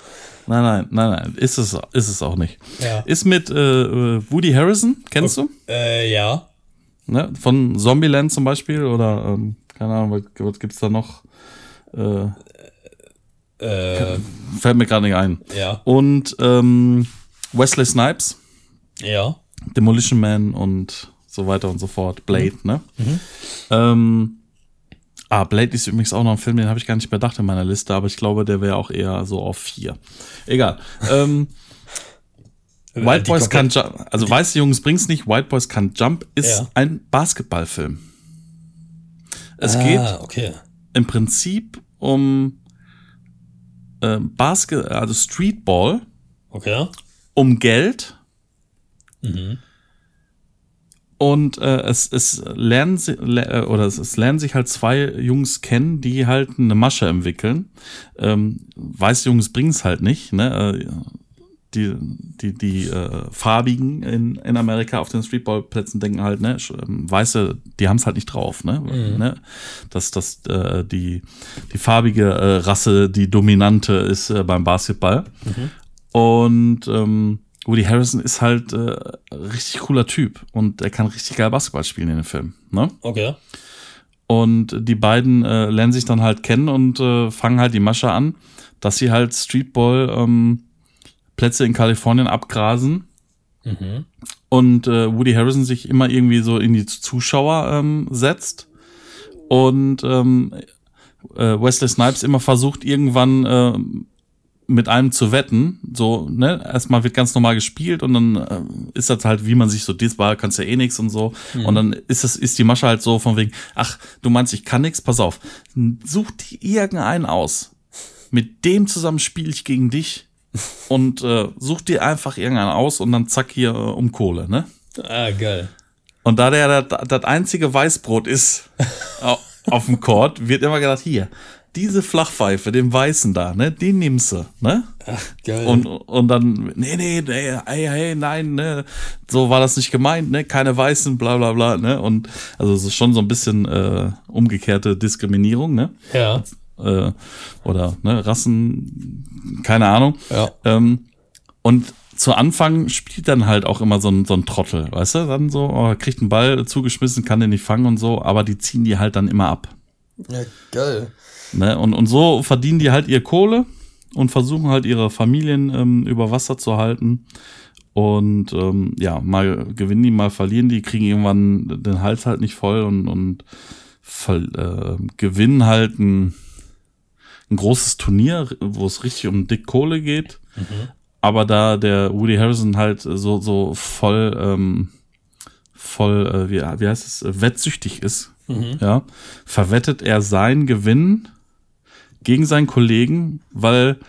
Nein, nein, nein, nein, ist es, ist es auch nicht. Ja. Ist mit äh, äh, Woody Harrison, kennst du? Äh, ja. Ne? Von Zombieland zum Beispiel oder ähm, keine Ahnung, was, was gibt's da noch? Äh, Äh, fällt mir gerade nicht ein. ja. Und ähm, Wesley Snipes, Ja. Demolition Man und so weiter und so fort. Blade, ne? Ähm, ah, Blade ist übrigens auch noch ein Film, den habe ich gar nicht bedacht in meiner Liste, aber ich glaube, der wäre auch eher so auf vier. Egal. ähm, White Äh, Die Boys komplett- Jump, also Weiße Jungs bringt's nicht, White Boys Can Jump ist Ja. ein Basketballfilm. Es ah, geht okay. im Prinzip um äh, Basket, also Streetball, Okay. um Geld Mhm. Und äh, es, es lernen sie, äh, oder es, es lernen sich halt zwei Jungs kennen, die halt eine Masche entwickeln. Ähm, weiße Jungs bringen es halt nicht, ne? Äh, Die, die, die äh, Farbigen in, in Amerika auf den Streetballplätzen denken halt, ne, ähm, Weiße, die haben es halt nicht drauf, ne? ne? Dass, dass äh, die, die farbige äh, Rasse die dominante ist äh, beim Basketball. Und ähm, Woody Harrison ist halt äh, richtig cooler Typ und er kann richtig geil Basketball spielen in dem Film. Ne? Okay. Und die beiden äh, lernen sich dann halt kennen und äh, fangen halt die Masche an, dass sie halt Streetball ähm, Plätze in Kalifornien abgrasen Mhm. und äh, Woody Harrison sich immer irgendwie so in die Zuschauer ähm, setzt und ähm, äh, Wesley Snipes immer versucht irgendwann äh, mit einem zu wetten, so, ne, erstmal wird ganz normal gespielt und dann äh, ist das halt, wie man sich so, diesmal kannst ja eh nix und so. Und dann ist das, ist die Masche halt so von wegen, ach, du meinst, ich kann nix, pass auf, such dir irgendeinen aus. Mit dem zusammen spiele ich gegen dich und äh, such dir einfach irgendeinen aus und dann zack hier äh, um Kohle, ne? Ah, geil. Und da der das, das einzige Weißbrot ist au- auf dem Court, wird immer gedacht, hier, diese Flachpfeife, den Weißen da, ne, den nimmst du, ne? Ach, geil. Und, und dann, nee, nee, nee, hey, hey, nein, ne, so war das nicht gemeint, ne, keine Weißen, bla, bla, bla, ne, und, also es ist schon so ein bisschen äh, umgekehrte Diskriminierung, ne, ja. äh, oder, ne, Rassen, keine Ahnung. Ja. Ähm, und zu Anfang spielt dann halt auch immer so ein, so ein Trottel, weißt du? Dann so, oh, kriegt einen Ball zugeschmissen, kann den nicht fangen und so, aber die ziehen die halt dann immer ab. Ja, geil. Ne? Und, und so verdienen die halt ihr Kohle und versuchen halt ihre Familien ähm, über Wasser zu halten. Und ähm, ja, mal gewinnen die, mal verlieren die, kriegen irgendwann den Hals halt nicht voll und, und äh, gewinnen halt ein, ein großes Turnier, wo es richtig um dick Kohle geht. Aber da der Woody Harrison halt so, so voll, ähm, voll, äh, wie, wie heißt es, äh, wettsüchtig ist, ja, verwettet er seinen Gewinn gegen seinen Kollegen, weil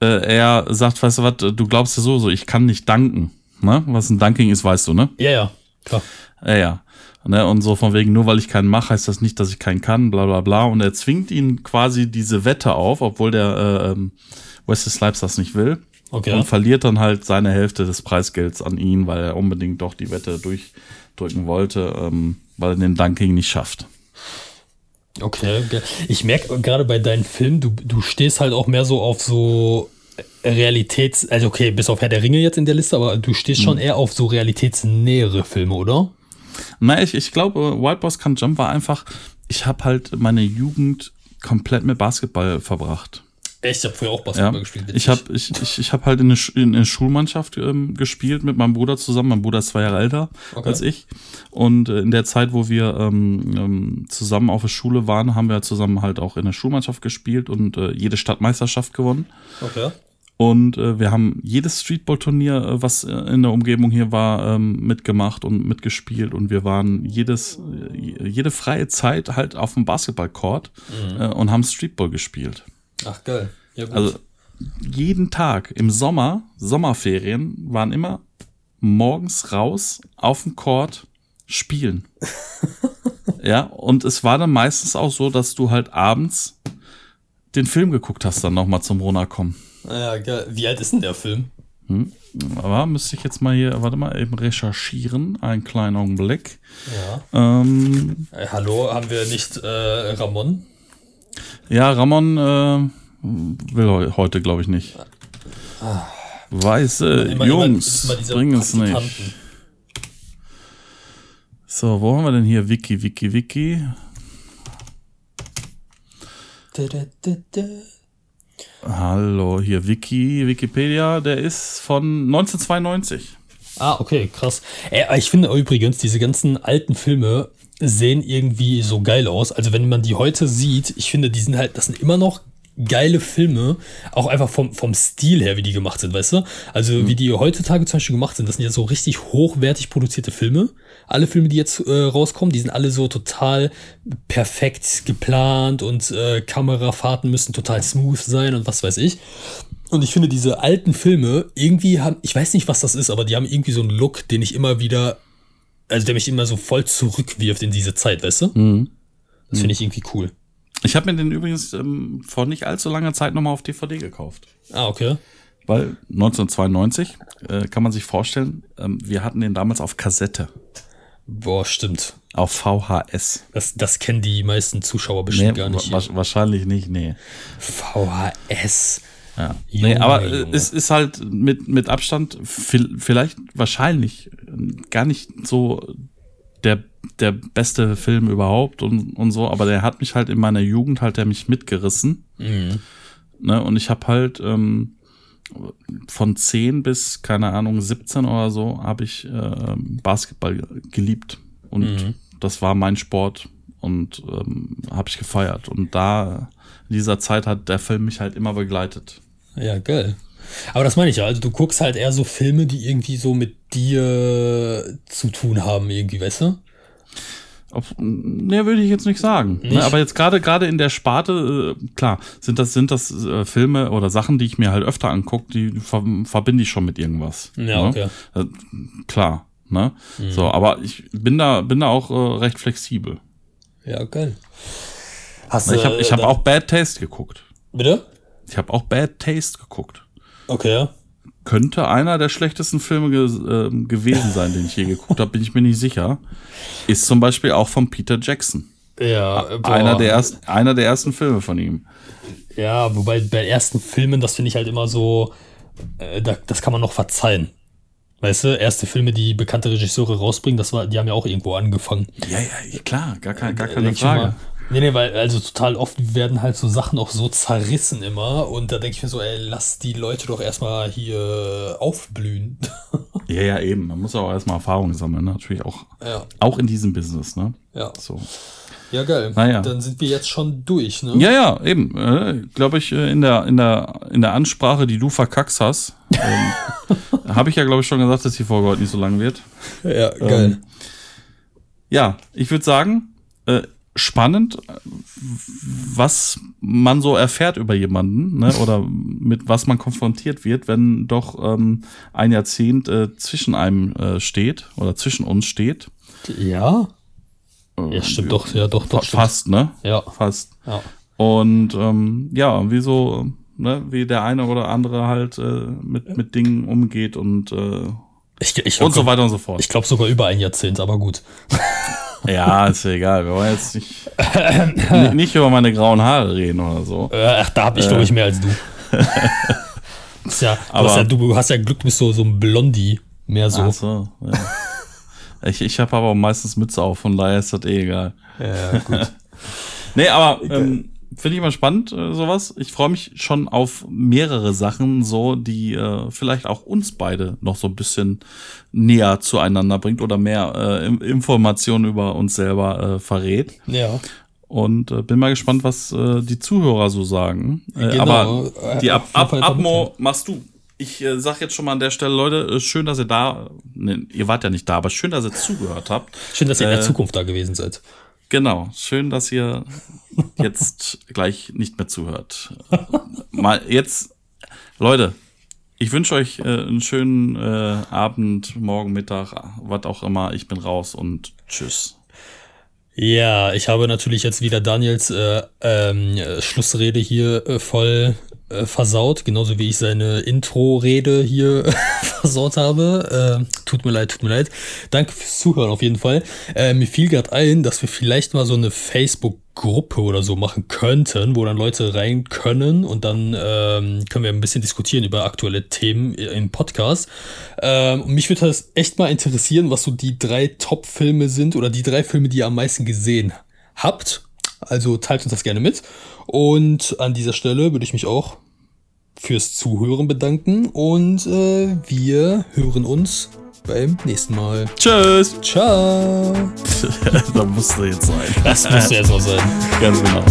äh, er sagt, weißt du was, du glaubst ja so, so, ich kann nicht danken. Ne? Was ein Dunking ist, weißt du, ne? Ja, ja. klar. Ja, ja. Ne, und so von wegen, nur weil ich keinen mache, heißt das nicht, dass ich keinen kann, bla bla bla. Und er zwingt ihn quasi diese Wette auf, obwohl der äh, ähm, Wesley Snipes das nicht will. Okay. Und verliert dann halt seine Hälfte des Preisgelds an ihn, weil er unbedingt doch die Wette durchdrücken wollte, ähm, weil er den Dunking nicht schafft. Okay, ich merke gerade bei deinen Filmen, du, du stehst halt auch mehr so auf so Realitäts-, also okay, bis auf Herr der Ringe jetzt in der Liste, aber du stehst schon eher auf so realitätsnähere Filme, oder? Na, ich, ich glaube, Wild Boys Can Jump war einfach, ich habe halt meine Jugend komplett mit Basketball verbracht. Ich habe früher auch Ja. Basketball gespielt. Ich habe ich, ich, ich hab halt in der, Sch- in der Schulmannschaft ähm, gespielt mit meinem Bruder zusammen. Mein Bruder ist zwei Jahre älter Okay. als ich. Und äh, in der Zeit, wo wir ähm, ähm, zusammen auf der Schule waren, haben wir zusammen halt auch in der Schulmannschaft gespielt und äh, jede Stadtmeisterschaft gewonnen. Okay. Und äh, wir haben jedes Streetball-Turnier, äh, was äh, in der Umgebung hier war, ähm, mitgemacht und mitgespielt. Und wir waren jedes, äh, jede freie Zeit halt auf dem Basketballcourt äh, und haben Streetball gespielt. Ach, geil. Ja, gut. Also jeden Tag im Sommer, Sommerferien, waren immer morgens raus auf dem Court spielen. ja, und es war dann meistens auch so, dass du halt abends den Film geguckt hast, dann nochmal zum Runterkommen. ja, geil. Wie alt ist denn der Film? Aber müsste ich jetzt mal hier, warte mal, eben recherchieren. Einen kleinen Augenblick. Ja. Ähm, Äh, hallo, haben wir nicht äh, Ramon? Ja, Ramon äh, will heu heute, glaube ich, nicht. Weiße Immer- Jungs immer bringen es nicht. So, wo haben wir denn hier? Wiki, Wiki, Wiki. Da, da, da, da. Hallo, hier Wiki, Wikipedia, der ist von 1992. Ah, okay, krass. Äh, ich finde übrigens, diese ganzen alten Filme sehen irgendwie so geil aus. Also wenn man die heute sieht, ich finde, die sind halt, das sind immer noch geile Filme, auch einfach vom, vom Stil her, wie die gemacht sind, weißt du? Also wie die heutzutage zum Beispiel gemacht sind, das sind ja so richtig hochwertig produzierte Filme. Alle Filme, die jetzt äh, rauskommen, die sind alle so total perfekt geplant und äh, Kamerafahrten müssen total smooth sein und was weiß ich. Und ich finde, diese alten Filme irgendwie haben, ich weiß nicht, was das ist, aber die haben irgendwie so einen Look, den ich immer wieder, also der mich immer so voll zurückwirft in diese Zeit, weißt du? Das finde ich irgendwie cool. Ich habe mir den übrigens ähm, vor nicht allzu langer Zeit nochmal auf DVD gekauft. Ah, okay. Weil 1992, äh, kann man sich vorstellen, ähm, wir hatten den damals auf Kassette, Boah, stimmt. auf VHS. Das, das kennen die meisten Zuschauer Nee, bestimmt gar nicht. wa wahrscheinlich nicht, nee. VHS. Ja. Nee, aber Junge. es ist halt mit, mit Abstand vi- vielleicht wahrscheinlich gar nicht so der, der beste Film überhaupt und, und so, aber der hat mich halt in meiner Jugend halt der mich mitgerissen. Mhm. Ne? Und ich habe halt ähm, von 10 bis, keine Ahnung, 17 oder so, habe ich äh, Basketball geliebt. Und Mhm. das war mein Sport und ähm, habe ich gefeiert. Und da, in dieser Zeit hat der Film mich halt immer begleitet. Ja, geil. Aber das meine ich ja. Also du guckst halt eher so Filme, die irgendwie so mit dir zu tun haben, irgendwie, weißt du? Ob, ne, würde ich jetzt nicht sagen. Nicht? Ne, aber jetzt gerade gerade in der Sparte, äh, klar, sind das sind das äh, Filme oder Sachen, die ich mir halt öfter angucke, die ver verbinde ich schon mit irgendwas. Ja, ne? okay. Äh, klar, ne? Mhm. So, aber ich bin da bin da auch recht flexibel. Ja, geil. Hast Ich habe ich habe dann- auch Bad Taste geguckt. Bitte? Ich habe auch Bad Taste geguckt. Okay. Könnte einer der schlechtesten Filme ge äh, gewesen sein, den ich je geguckt habe, bin ich mir nicht sicher. Ist zum Beispiel auch von Peter Jackson. Ja, boah. Einer der, ersten, einer der ersten Filme von ihm. Ja, wobei bei ersten Filmen, das finde ich halt immer so, äh, da, das kann man noch verzeihen. Weißt du, erste Filme, die bekannte Regisseure rausbringen, das war, die haben ja auch irgendwo angefangen. Ja, ja, klar, gar, kein, gar Denk keine mal. Frage. Nee, nee, weil also total oft werden halt so Sachen auch so zerrissen immer und da denke ich mir so, ey, lass die Leute doch erstmal hier aufblühen. Ja, ja, eben. Man muss auch erstmal Erfahrung sammeln, ne? natürlich auch, ja, auch in diesem Business, ne? ja. So. Ja, geil. Naja. Dann sind wir jetzt schon durch, ne? Ja, ja, eben. Äh, Glaube ich, äh, in der, in, der, in der Ansprache, die du verkackst hast, ähm, habe ich ja, glaube ich, schon gesagt, dass die Folge heute nicht so lang wird. Ja, geil. Ja, ich würde sagen, äh, spannend, was man so erfährt über jemanden, ne? oder mit was man konfrontiert wird, wenn doch ähm, ein Jahrzehnt äh, zwischen einem äh, steht oder zwischen uns steht. Ja. Ja, stimmt doch, ja, doch, doch. Fast, stimmt. ne? Ja. Fast. Ja. Und ähm, ja, wie so, ne, wie der eine oder andere halt äh, mit, mit Dingen umgeht und äh, ich, ich und so weiter und so fort. Ich glaube sogar über ein Jahrzehnt, aber gut. Ja, ist ja egal. Wir wollen jetzt nicht, nicht über meine grauen Haare reden oder so. Ach, da habe ich, glaube ich, mehr als du. ja, du, Aber- hast ja, du hast ja Glück, du bist so, so ein Blondie. Mehr so. Ach so, ja. Ich, ich habe aber meistens Mütze auf, von daher ist das eh egal. Ja, gut. Nee, aber ähm, finde ich mal spannend, äh, sowas. Ich freue mich schon auf mehrere Sachen, so, die äh, vielleicht auch uns beide noch so ein bisschen näher zueinander bringt oder mehr äh, Informationen über uns selber äh, verrät. ja. Und äh, bin mal gespannt, was äh, die Zuhörer so sagen. Äh, Genau. Aber die Ab Ab Abmo machst du. Ich äh, sag jetzt schon mal an der Stelle, Leute, äh, schön, dass ihr da, ne, ihr wart ja nicht da, aber schön, dass ihr zugehört habt. Schön, dass ihr in der Äh, Zukunft da gewesen seid. Genau, schön, dass ihr jetzt gleich nicht mehr zuhört. Mal jetzt, Leute, ich wünsche euch äh, einen schönen äh, Abend, morgen, Mittag, was auch immer. Ich bin raus und tschüss. Ja, ich habe natürlich jetzt wieder Daniels äh, ähm, äh, Schlussrede hier äh, voll äh, versaut, genauso wie ich seine Intro-Rede hier versaut habe. Äh, tut mir leid, tut mir leid. Danke fürs Zuhören auf jeden Fall. Äh, mir fiel gerade ein, dass wir vielleicht mal so eine Facebook-Gruppe oder so machen könnten, wo dann Leute rein können und dann ähm, können wir ein bisschen diskutieren über aktuelle Themen im Podcast. Ähm, mich würde das echt mal interessieren, was so die drei Top-Filme sind oder die drei Filme, die ihr am meisten gesehen habt. Also teilt uns das gerne mit. Und an dieser Stelle würde ich mich auch fürs Zuhören bedanken und äh, wir hören uns beim nächsten Mal. Tschüss. Ciao. da musste jetzt sein. Das muss ja so sein. Ganz genau.